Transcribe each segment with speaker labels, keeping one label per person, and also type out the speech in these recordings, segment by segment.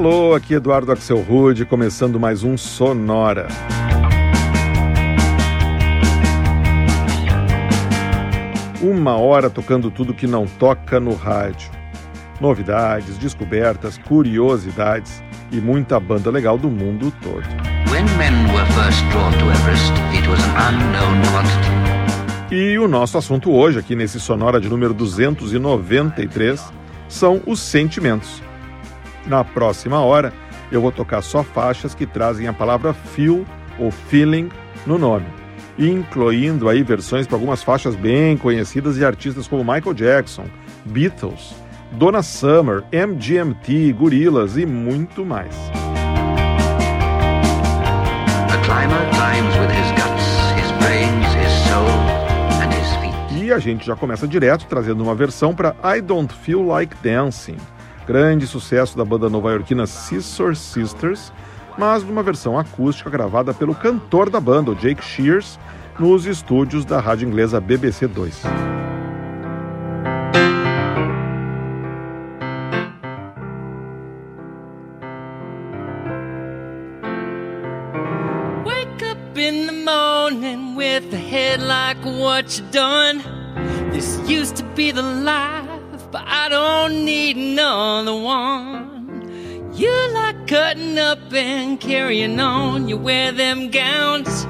Speaker 1: Alô, aqui Eduardo Axel Rude, começando mais um Sonora. Uma hora tocando tudo que não toca no rádio. Novidades, descobertas, curiosidades e muita banda legal do mundo todo. E o nosso assunto hoje, aqui nesse Sonora de número 293, são os sentimentos. Na próxima hora, eu vou tocar só faixas que trazem a palavra feel ou feeling no nome incluindo aí versões para algumas faixas bem conhecidas de artistas como Michael Jackson, Beatles, Donna Summer, MGMT, Gorillaz e muito mais. E a gente já começa direto trazendo uma versão para I Don't Feel Like Dancing, grande sucesso da banda nova-iorquina Scissor Sisters, mas numa versão acústica gravada pelo cantor da banda, Jake Shears, nos estúdios da rádio inglesa BBC 2. in the morning with a head like what you done. This used to be the life, but I don't need another one. You like cutting up and carrying on. You wear them gowns.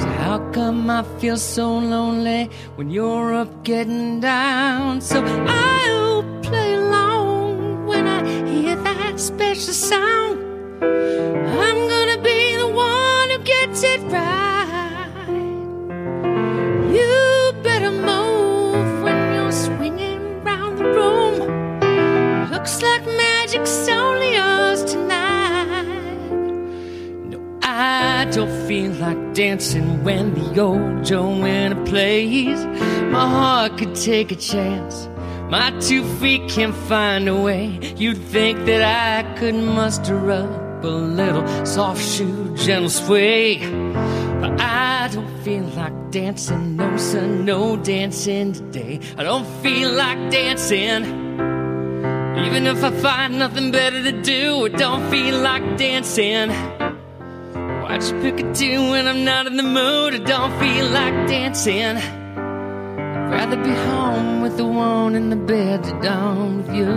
Speaker 1: So how come I feel so lonely when you're up getting down? So I'll play along when I hear that special sound. I'm gonna be the one who gets it right. Looks like magic's only yours tonight. No, I don't feel like dancing when the old Joanna plays. My heart could take a chance. My two feet can't find a way. You'd think that I could muster up a little soft shoe, gentle sway. But I don't feel like dancing, no, sir, no dancing today. I don't feel like dancing. Even if I find nothing better to do, I don't feel like dancing. A tune when I'm not in the mood? I don't feel like dancing. I'd rather be home with the one in the bed to down with you.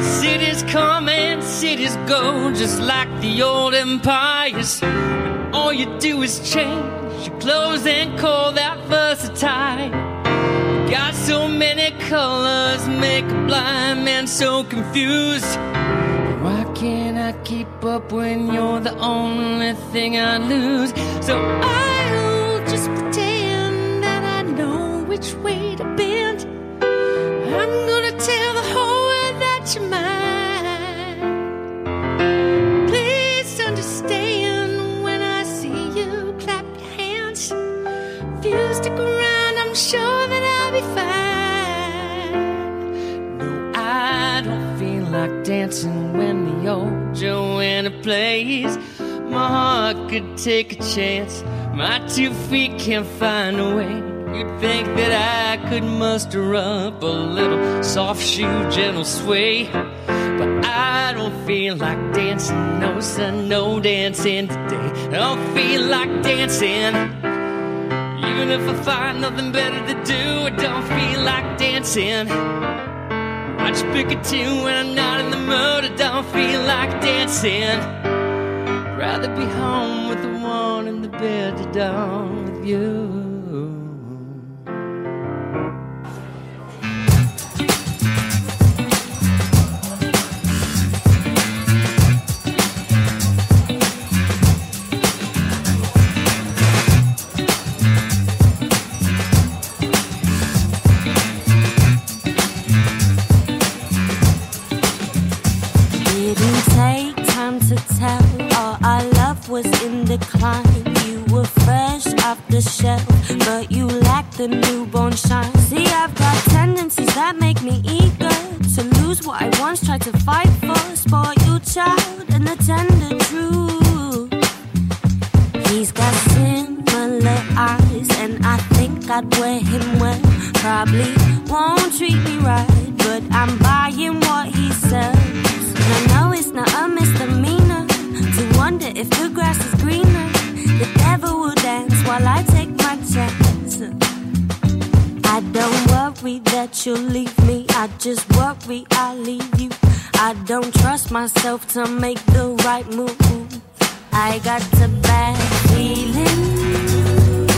Speaker 1: Cities come and cities go, just like the old empires. All you do is change your clothes and call that versatile. Got so many colors, make a blind man so confused. Why can't I keep up when you're the only thing I lose? So I'll just pretend that I know which way to bend. I'm gonna dancing when the old Joanna plays. My heart could take a chance. My two feet can't find a way. You'd think that I could muster up a little soft shoe, gentle sway. But I don't feel like dancing, no son, no dancing today. I don't feel like dancing. Even if I find nothing better to do, I don't feel like dancing. I just pick a tune when I'm not mood, I don't feel like dancing. Rather be home with the one in the bed to down with you.
Speaker 2: The grass is greener. The devil will dance while I take my chance. I don't worry that you'll leave me, I just worry I'll leave you. I don't trust myself to make the right move. I got a bad feeling.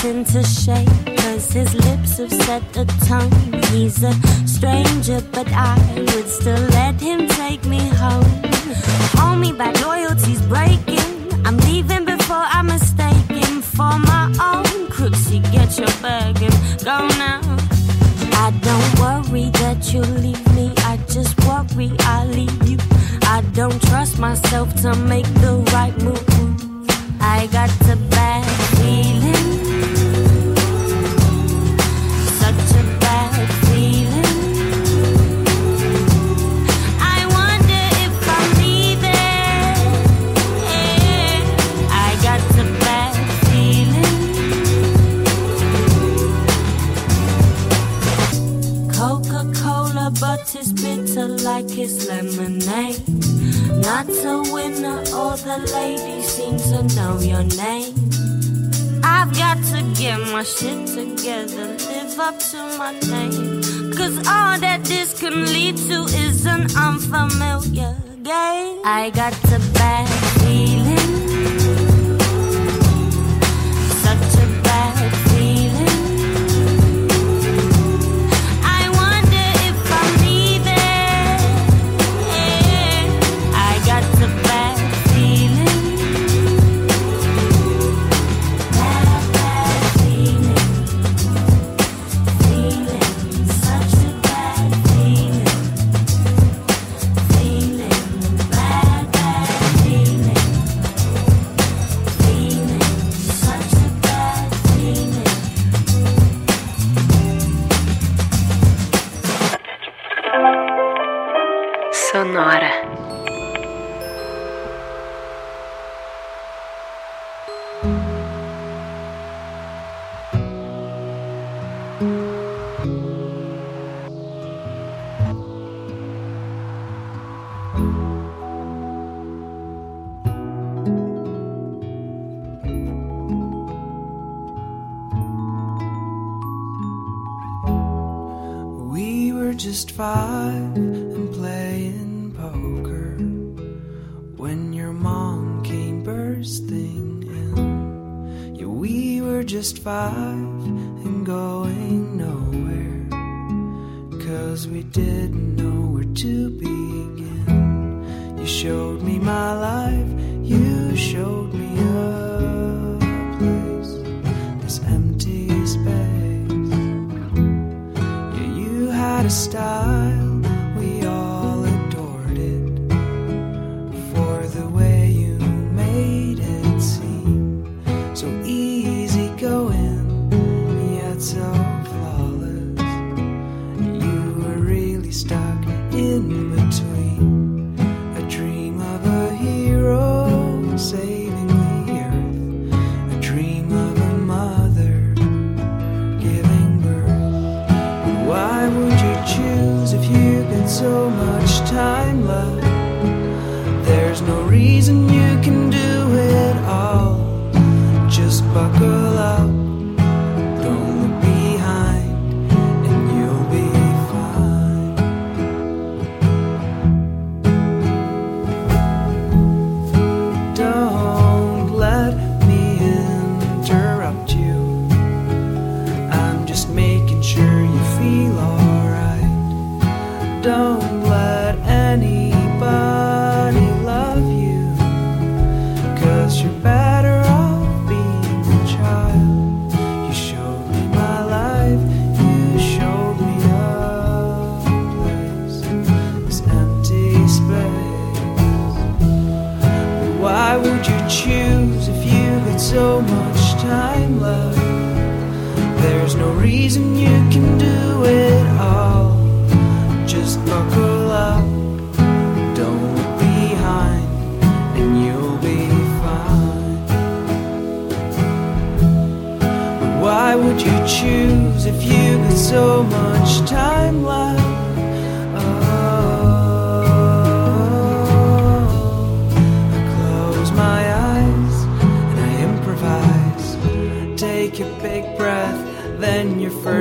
Speaker 2: Starting to shake. Cause his lips have set a tone. He's a stranger, but I would still let him take me home. Homie, bad loyalty's breaking. I'm leaving before I'm mistaken for my own crooksy. Get your bag and go now. I don't worry that you'll leave me. I just worry I'll leave you. I don't trust myself to make the right move. I got a bad It's bitter like it's lemonade. Not a winner, all the ladies seem to know your name. I've got to get my shit together, live up to my name. Cause all that this can lead to is an unfamiliar game. I got
Speaker 3: to bad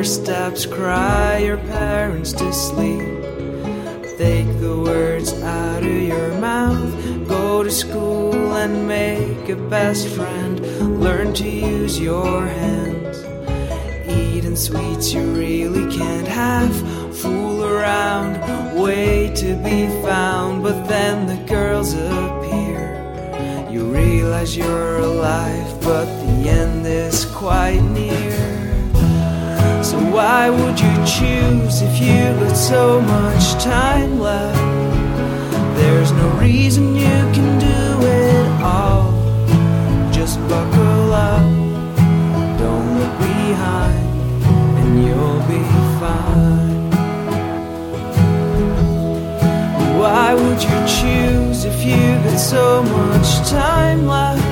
Speaker 3: steps cry your parents to sleep. Take the words out of your mouth, go to school and make a best friend. Learn to use your hands. Eating sweets you really can't have. Fool around, wait to be found. But then the girls appear. You realize you're alive, but the end is quite near. Why would you choose if you got so much time left? There's no reason you can do it all. Just buckle up, don't look behind, and you'll be fine. Why would you choose if you got so much time left?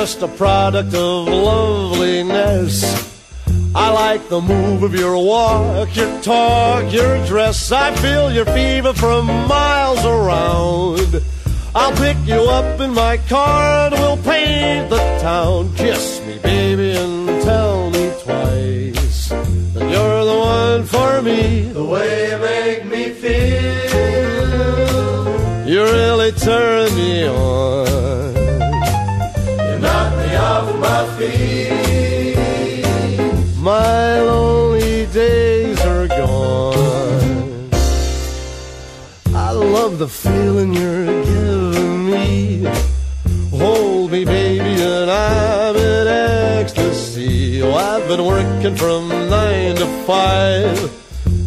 Speaker 4: Just a product of loveliness. I like the move of your walk, your talk, your dress. I feel your fever from miles around. I'll pick you up in my car and we'll paint the town. Kiss the feeling you're giving me. Hold me, baby, and I'm in ecstasy. Oh, I've been working from nine to five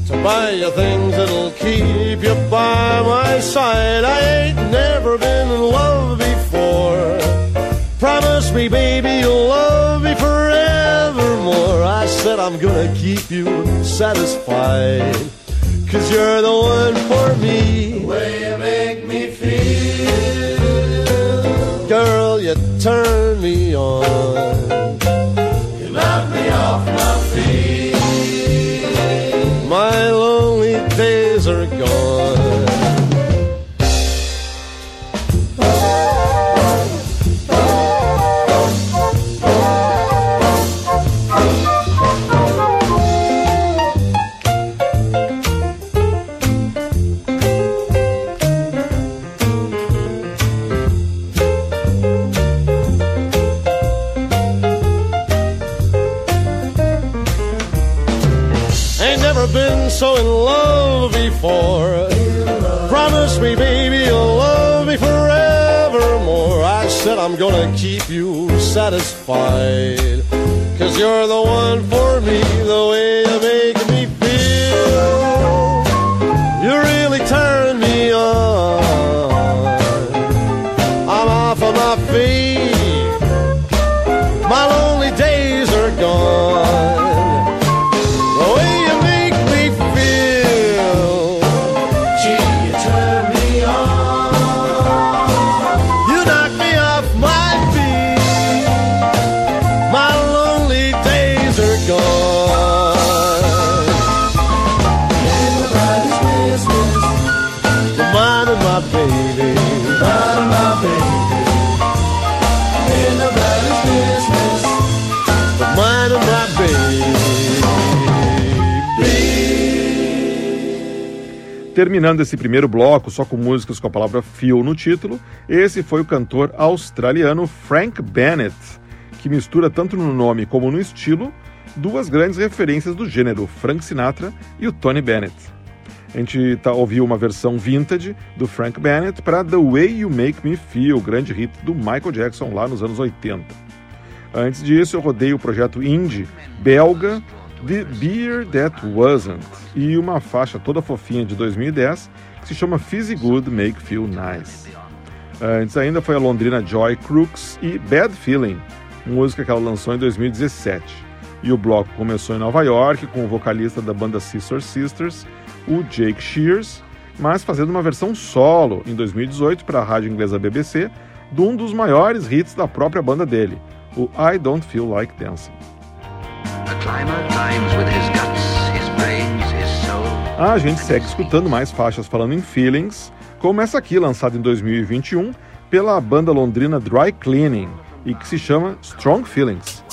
Speaker 4: to buy you things that'll keep you by my side. I ain't never been in love before. Promise me, baby, you'll love me forevermore. I said I'm gonna keep you satisfied. Cause you're the one for me. The turn me on. Satisfied. Cause you're the one for me,
Speaker 5: Terminando esse primeiro bloco só com músicas com a palavra feel no título, esse foi o cantor australiano Frank Bennett, que mistura tanto no nome como no estilo
Speaker 6: duas grandes referências do gênero, Frank Sinatra e o Tony Bennett. A gente tá, ouviu uma versão vintage do Frank Bennett para The Way You Make Me Feel, grande hit do Michael Jackson lá nos anos 80. Antes disso, eu rodei o projeto indie belga The Beer That Wasn't e uma faixa toda fofinha de 2010 que se chama Fizzy Good Make Feel Nice. Antes ainda foi a londrina Joy Crooks e Bad Feeling, música que ela lançou em 2017. E o bloco começou em Nova York com o vocalista da banda Sister Sisters, o Jake Shears, mas fazendo uma versão solo em 2018 para a rádio inglesa BBC de um dos maiores hits da própria banda dele, o I Don't Feel Like Dancing. A gente segue escutando mais faixas falando em feelings, como essa aqui, lançada em 2021 pela banda londrina Dry Cleaning e que se chama Strong Feelings.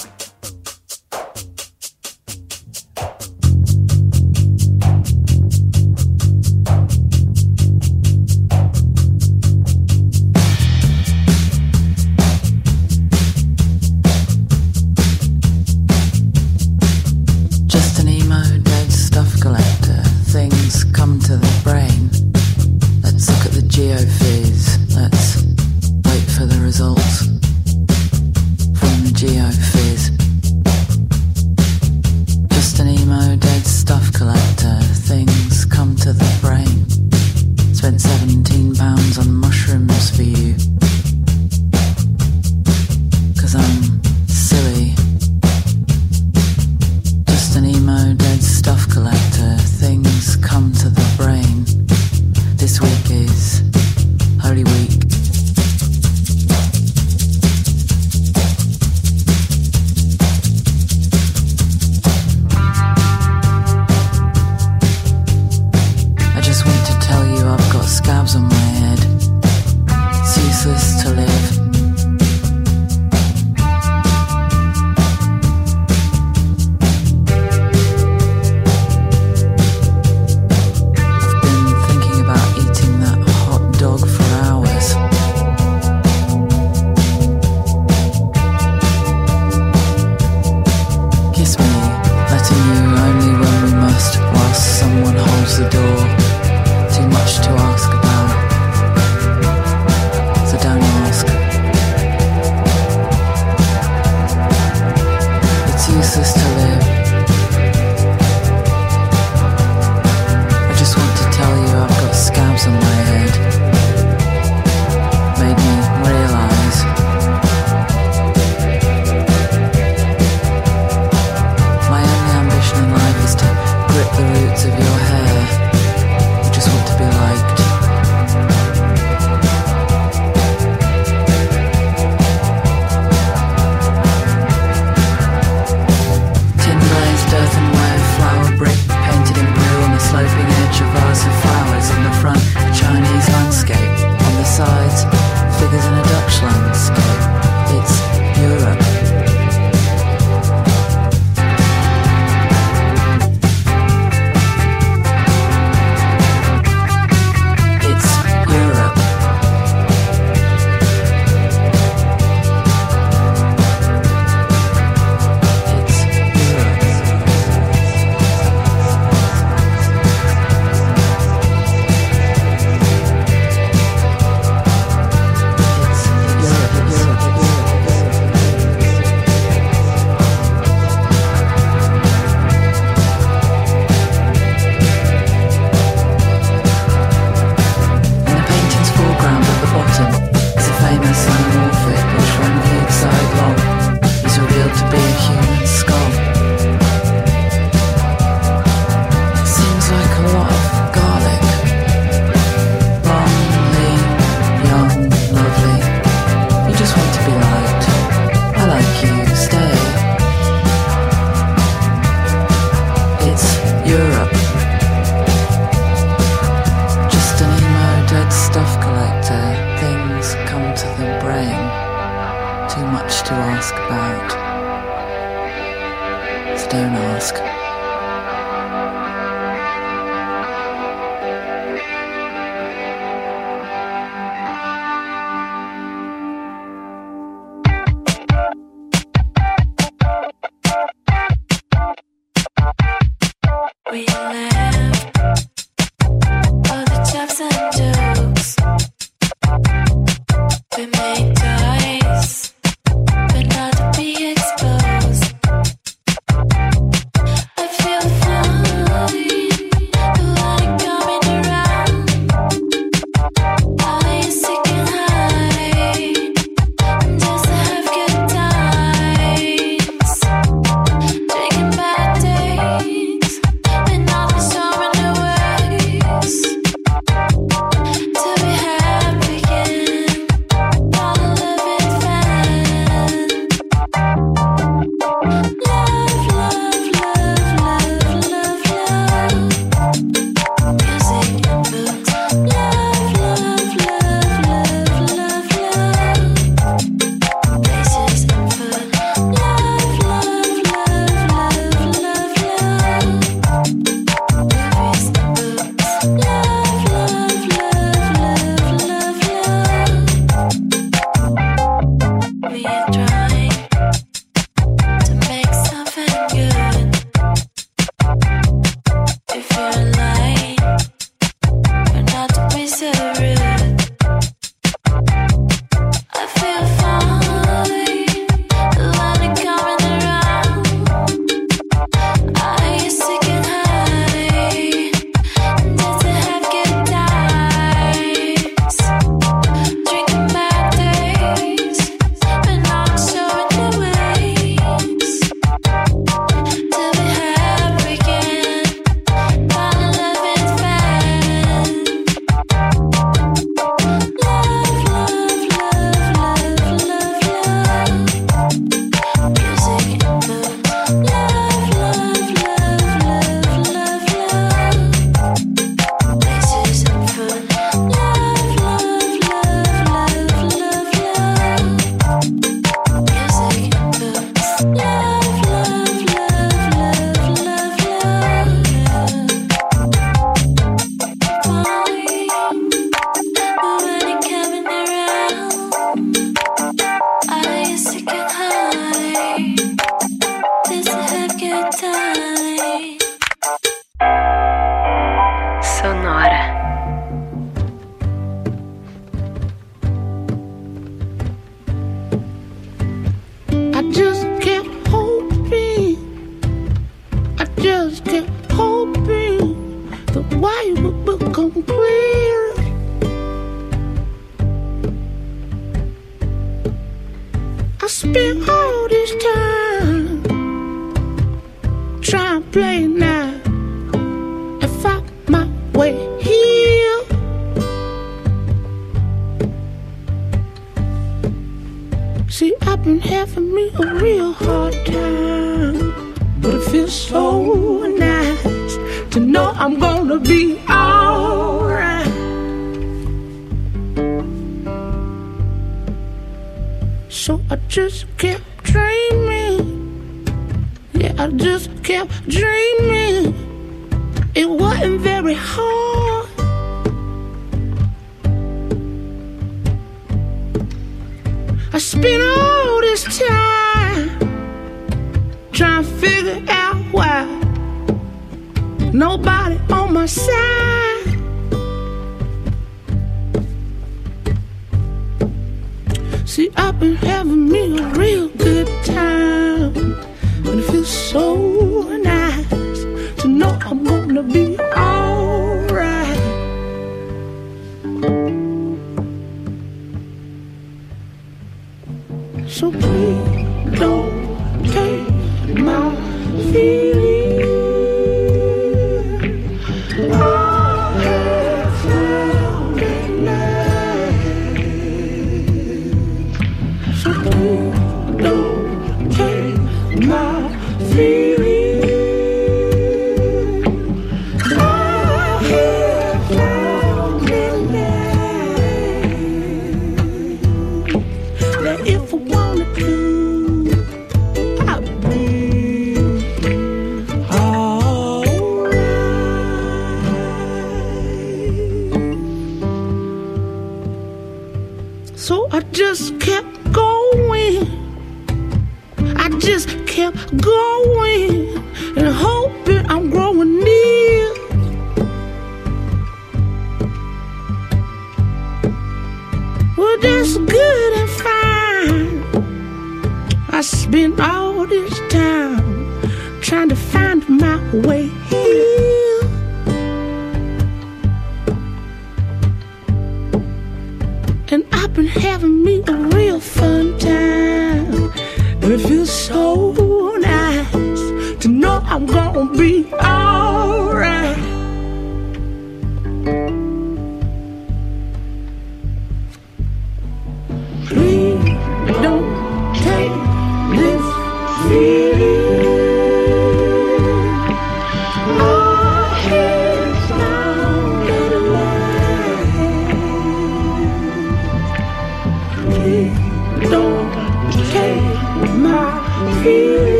Speaker 7: Hoping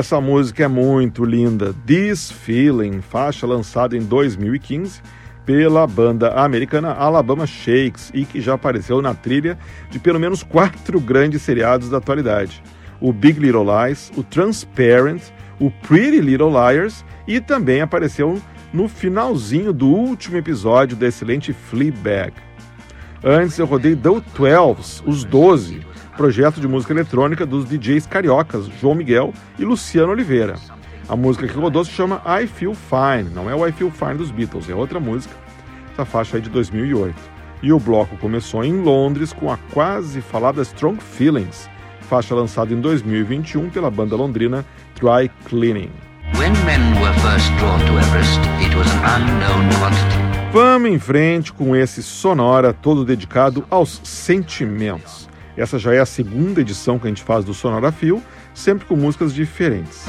Speaker 5: essa música é muito linda. This Feeling, faixa lançada em 2015 pela banda americana Alabama Shakes e que já apareceu na trilha de pelo menos quatro grandes seriados da atualidade: o Big Little Lies, o Transparent, o Pretty Little Liars e também apareceu no finalzinho do último episódio da excelente Fleabag. Antes eu rodei The Twelves, os 12, projeto de música eletrônica dos DJs cariocas João Miguel e Luciano Oliveira. A música que rodou se chama I Feel Fine, não é o I Feel Fine dos Beatles, é outra música. Essa faixa é de 2008. E o bloco começou em Londres com a quase falada Strong Feelings, faixa lançada em 2021 pela banda londrina Dry Cleaning.
Speaker 7: Everest.
Speaker 5: Vamos em frente com esse Sonora todo dedicado aos sentimentos. Essa já é a segunda edição que a gente faz do Sonora Fio, sempre com músicas diferentes.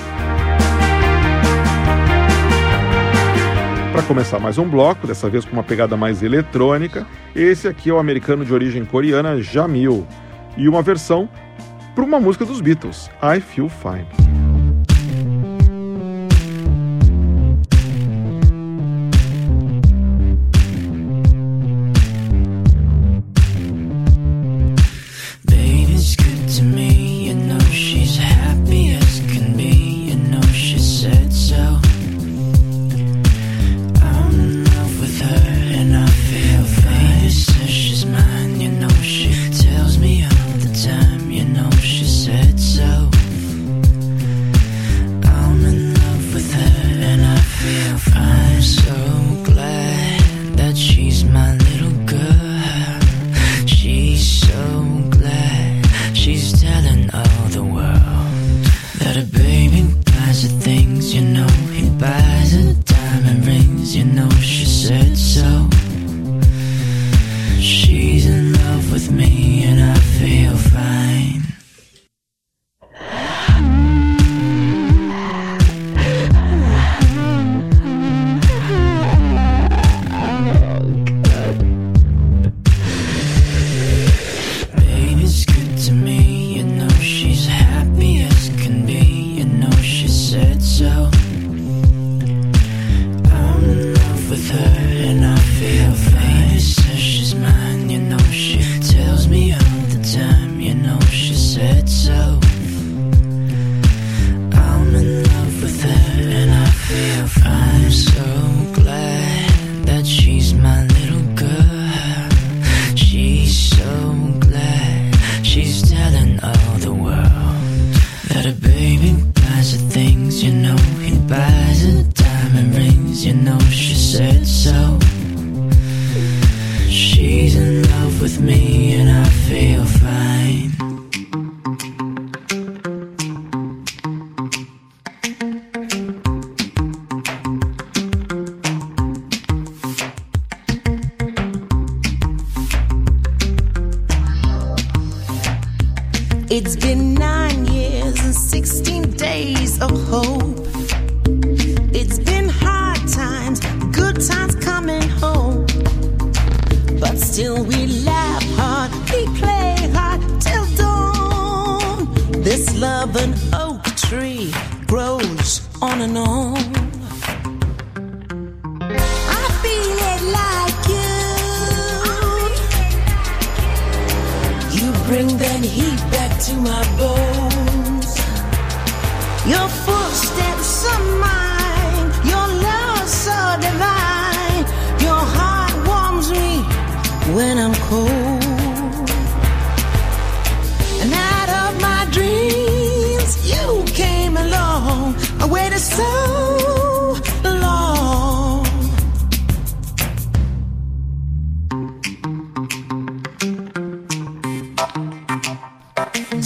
Speaker 5: Para começar mais um bloco, dessa vez com uma pegada mais eletrônica, esse aqui é o americano de origem coreana Jamil e uma versão para uma música dos Beatles, I Feel Fine.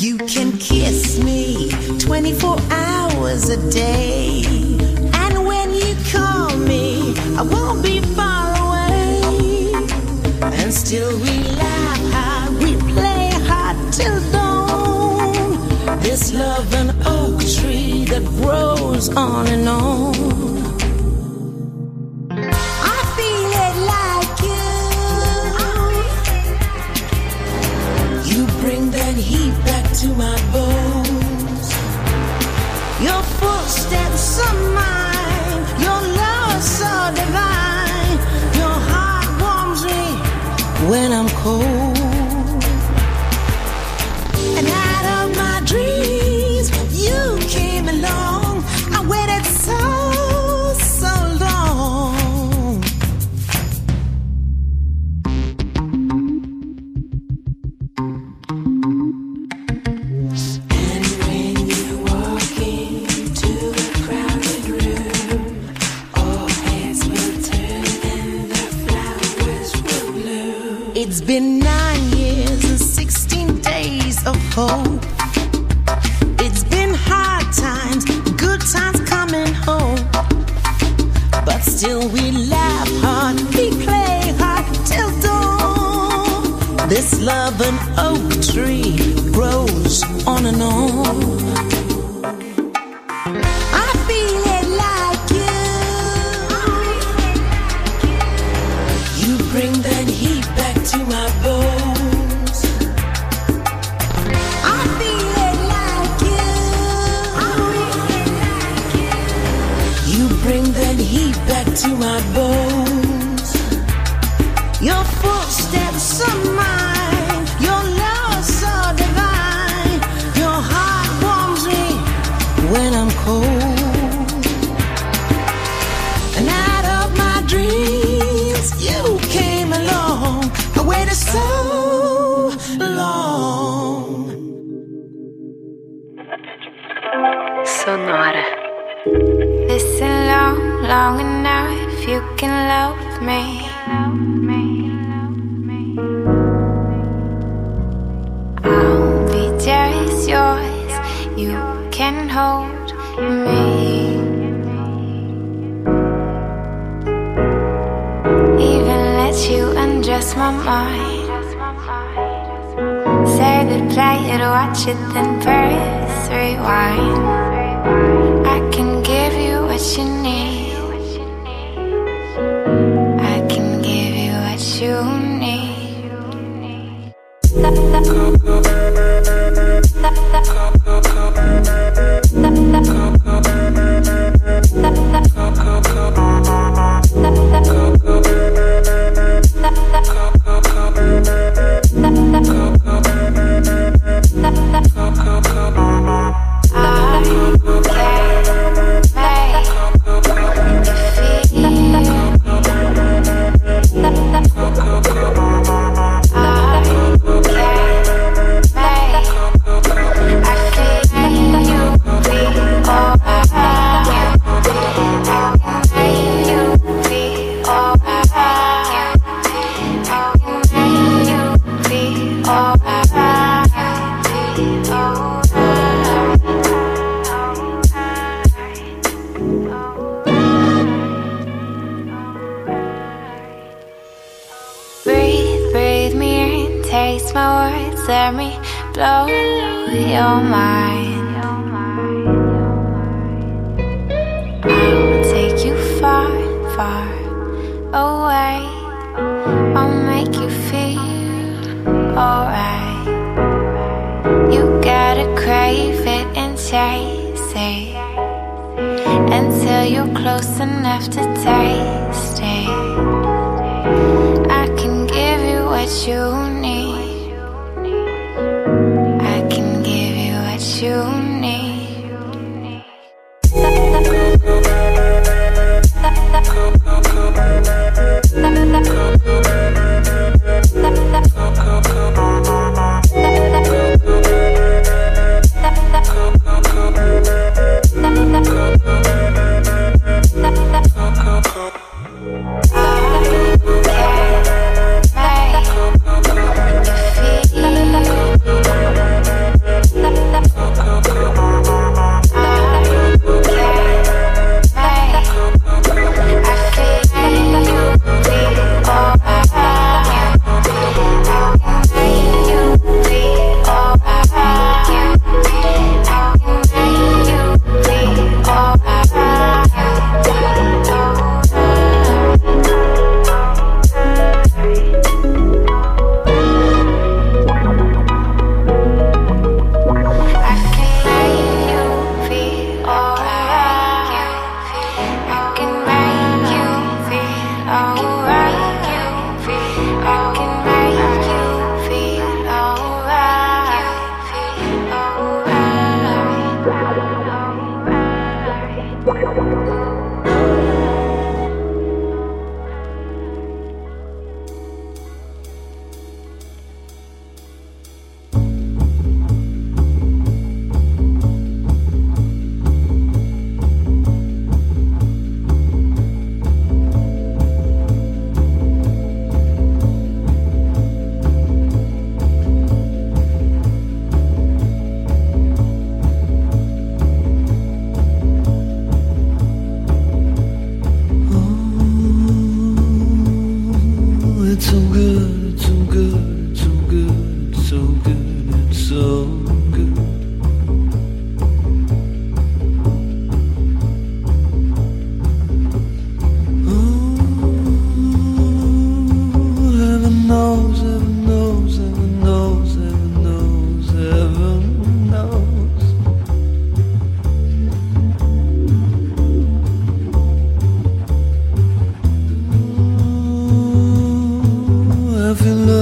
Speaker 8: You can
Speaker 9: kiss me 24 hours a day. And when you call me, I won't be far away. And still we laugh hard, we play hard till dawn. This love, an oak tree that grows on and on.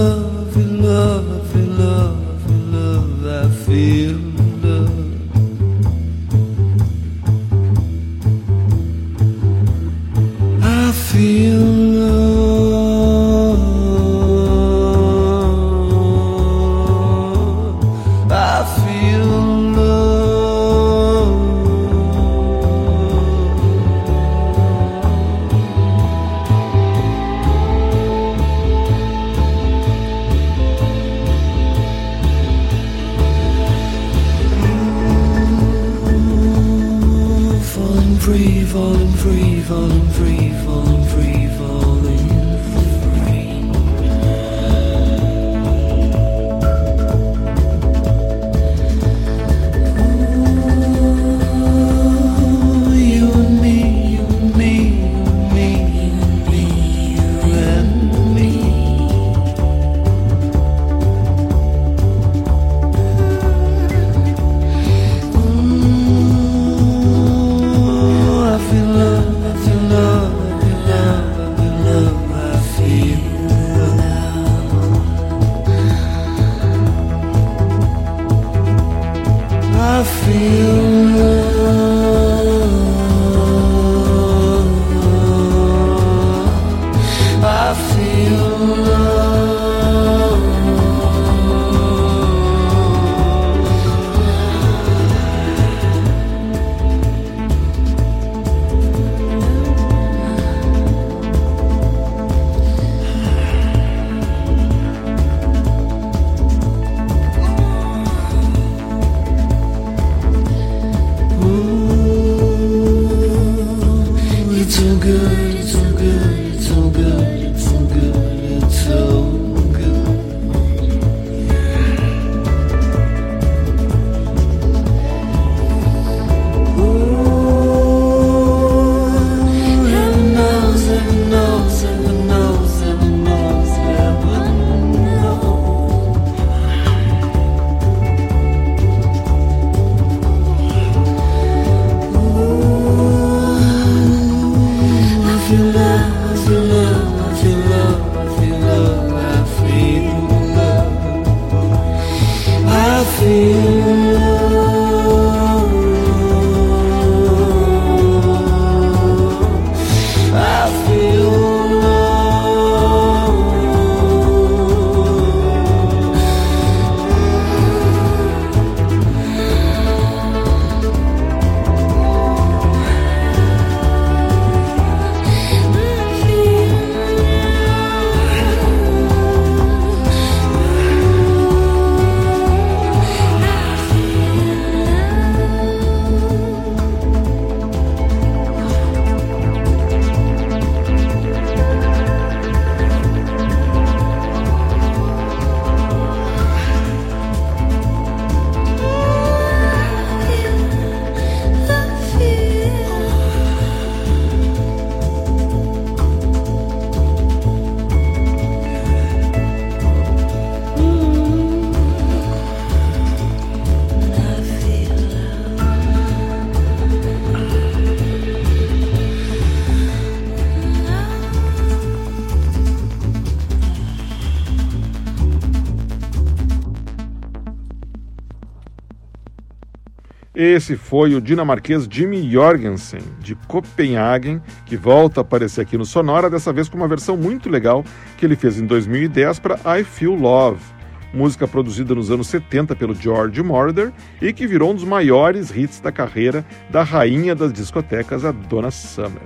Speaker 9: love,
Speaker 10: in
Speaker 11: love.
Speaker 5: Esse foi o dinamarquês Jimmy Jorgensen, de Copenhagen, que volta a aparecer aqui no Sonora, dessa vez com uma versão muito legal que ele fez em 2010 para I Feel Love, música produzida nos anos 70 pelo George Moroder e que virou um dos maiores hits da carreira da rainha das discotecas, a Donna Summer.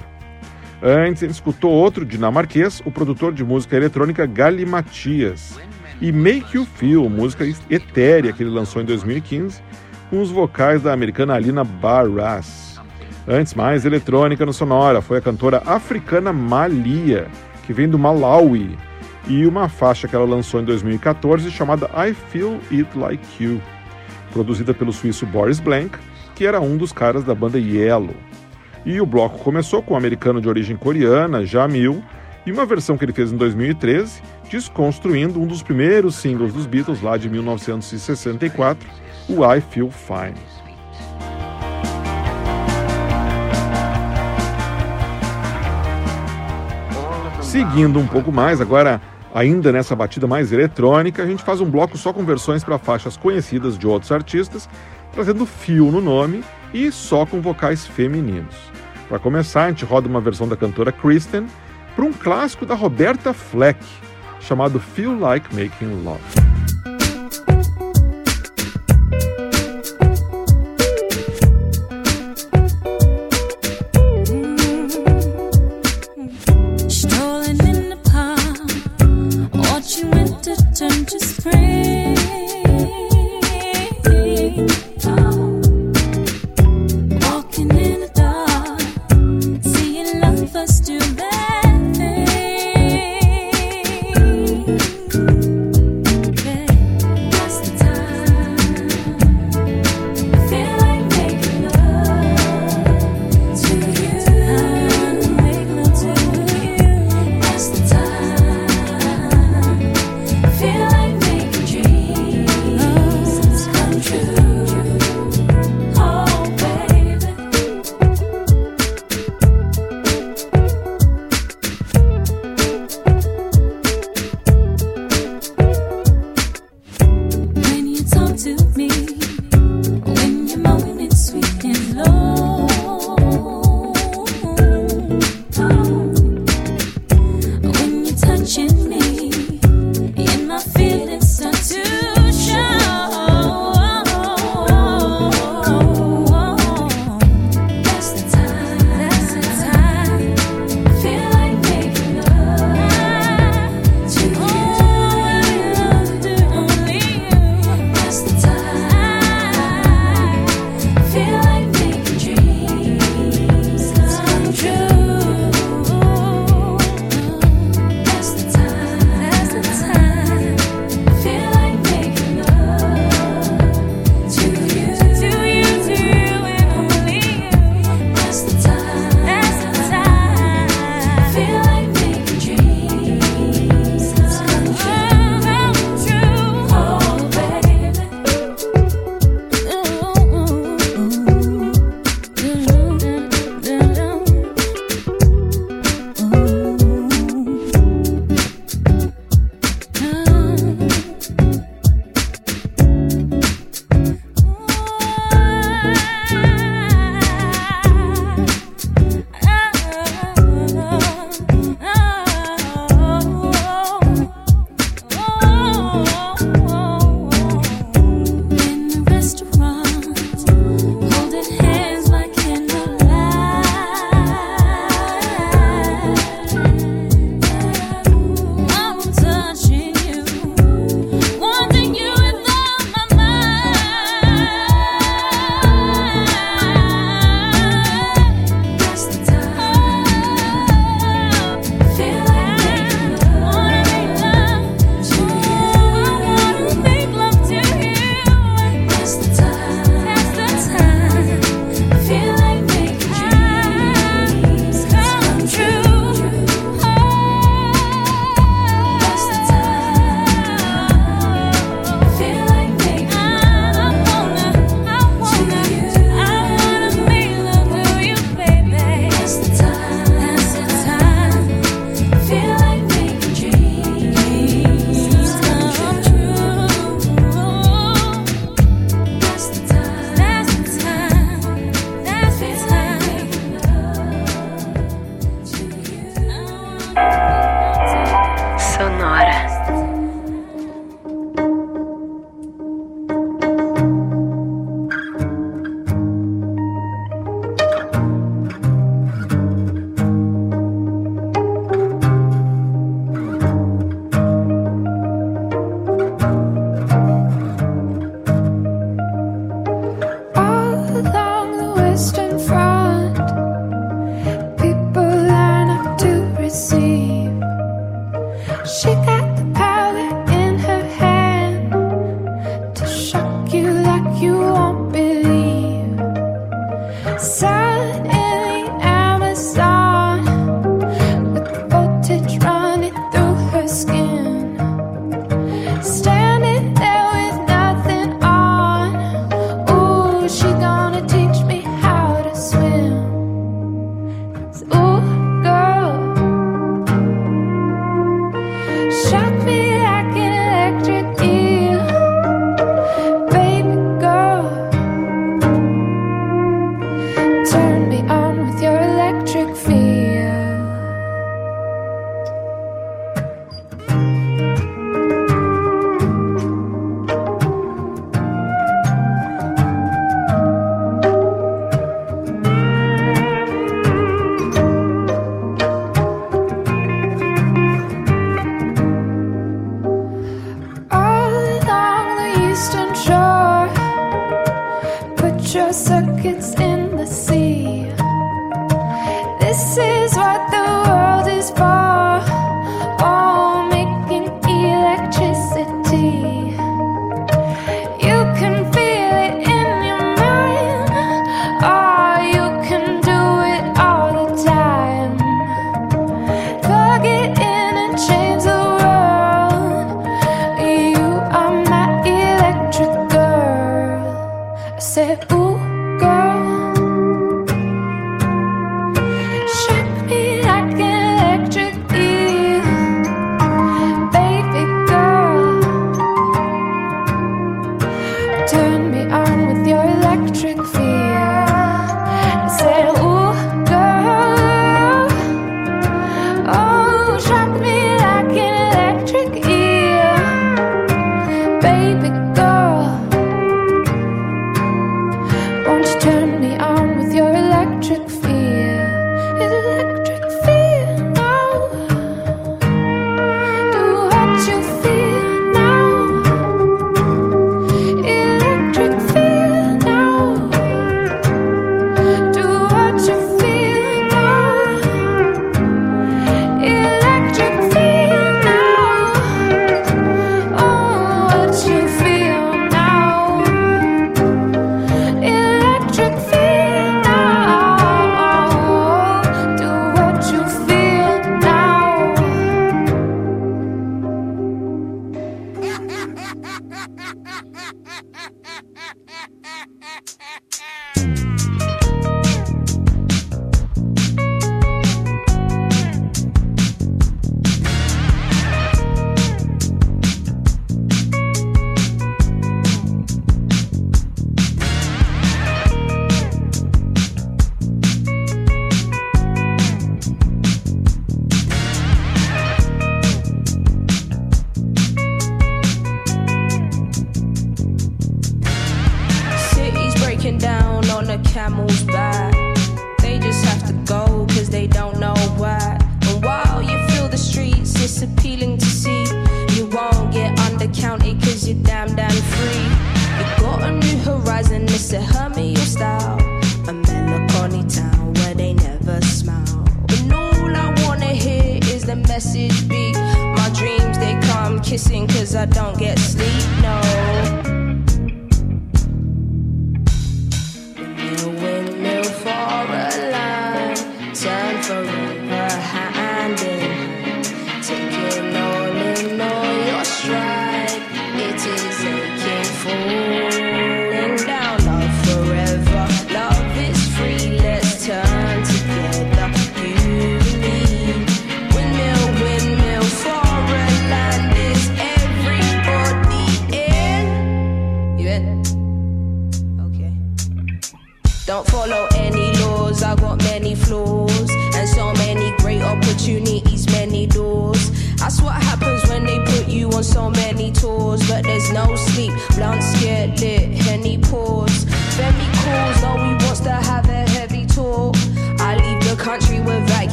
Speaker 5: Antes, ele escutou outro dinamarquês, o produtor de música eletrônica Gali Matias, e Make You Feel, música etérea que ele lançou em 2015, com os vocais da americana Alina Barras. Antes, mais eletrônica no Sonora, foi a cantora africana Malia, que vem do Malawi, e uma faixa que ela lançou em 2014 chamada I Feel It Like You, produzida pelo suíço Boris Blank, que era um dos caras da banda Yellow. E o bloco começou com o um americano de origem coreana, Jamil, e uma versão que ele fez em 2013, desconstruindo um dos primeiros singles dos Beatles lá de 1964, o I Feel Fine. Seguindo um pouco mais, agora ainda nessa batida mais eletrônica, a gente faz um bloco só com versões para faixas conhecidas de outros artistas, trazendo fio no nome e só com vocais femininos. Para começar, a gente roda uma versão da cantora Kristen para um clássico da Roberta Fleck, chamado Feel Like Making Love.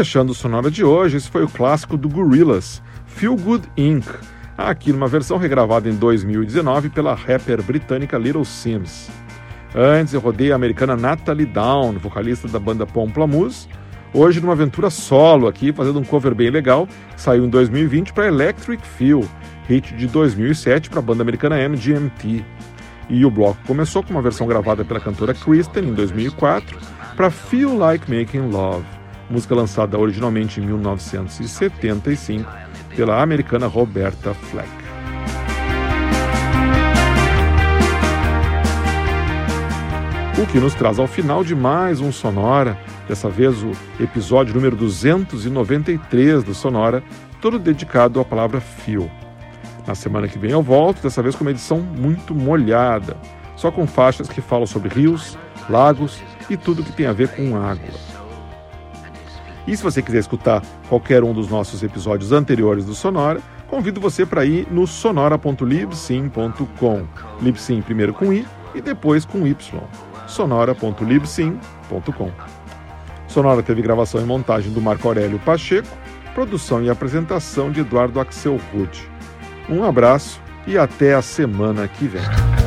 Speaker 5: Fechando o Sonora de hoje, esse foi o clássico do Gorillaz, Feel Good Inc., aqui numa versão regravada em 2019 pela rapper britânica Little Sims. Antes eu rodei a americana Natalie Down, vocalista da banda Pomplamoose, hoje numa aventura solo aqui, fazendo um cover bem legal, saiu em 2020 para Electric Feel, hit de 2007 para a banda americana MGMT. E o bloco começou com uma versão gravada pela cantora Kristen em 2004 para Feel Like Making Love, música lançada originalmente em 1975 pela americana Roberta Fleck. O que nos traz ao final de mais um Sonora, dessa vez o episódio número 293 do Sonora, todo dedicado à palavra fio. Na semana que vem eu volto, dessa vez com uma edição muito molhada, só com faixas que falam sobre rios, lagos e tudo que tem a ver com água. E se você quiser escutar qualquer um dos nossos episódios anteriores do Sonora, convido você para ir no sonora.libsim.com. Libsim primeiro com i e depois com y. sonora.libsim.com. Sonora teve gravação e montagem do Marco Aurélio Pacheco, produção e apresentação de Eduardo Axel Rude. Um abraço e até a semana que vem.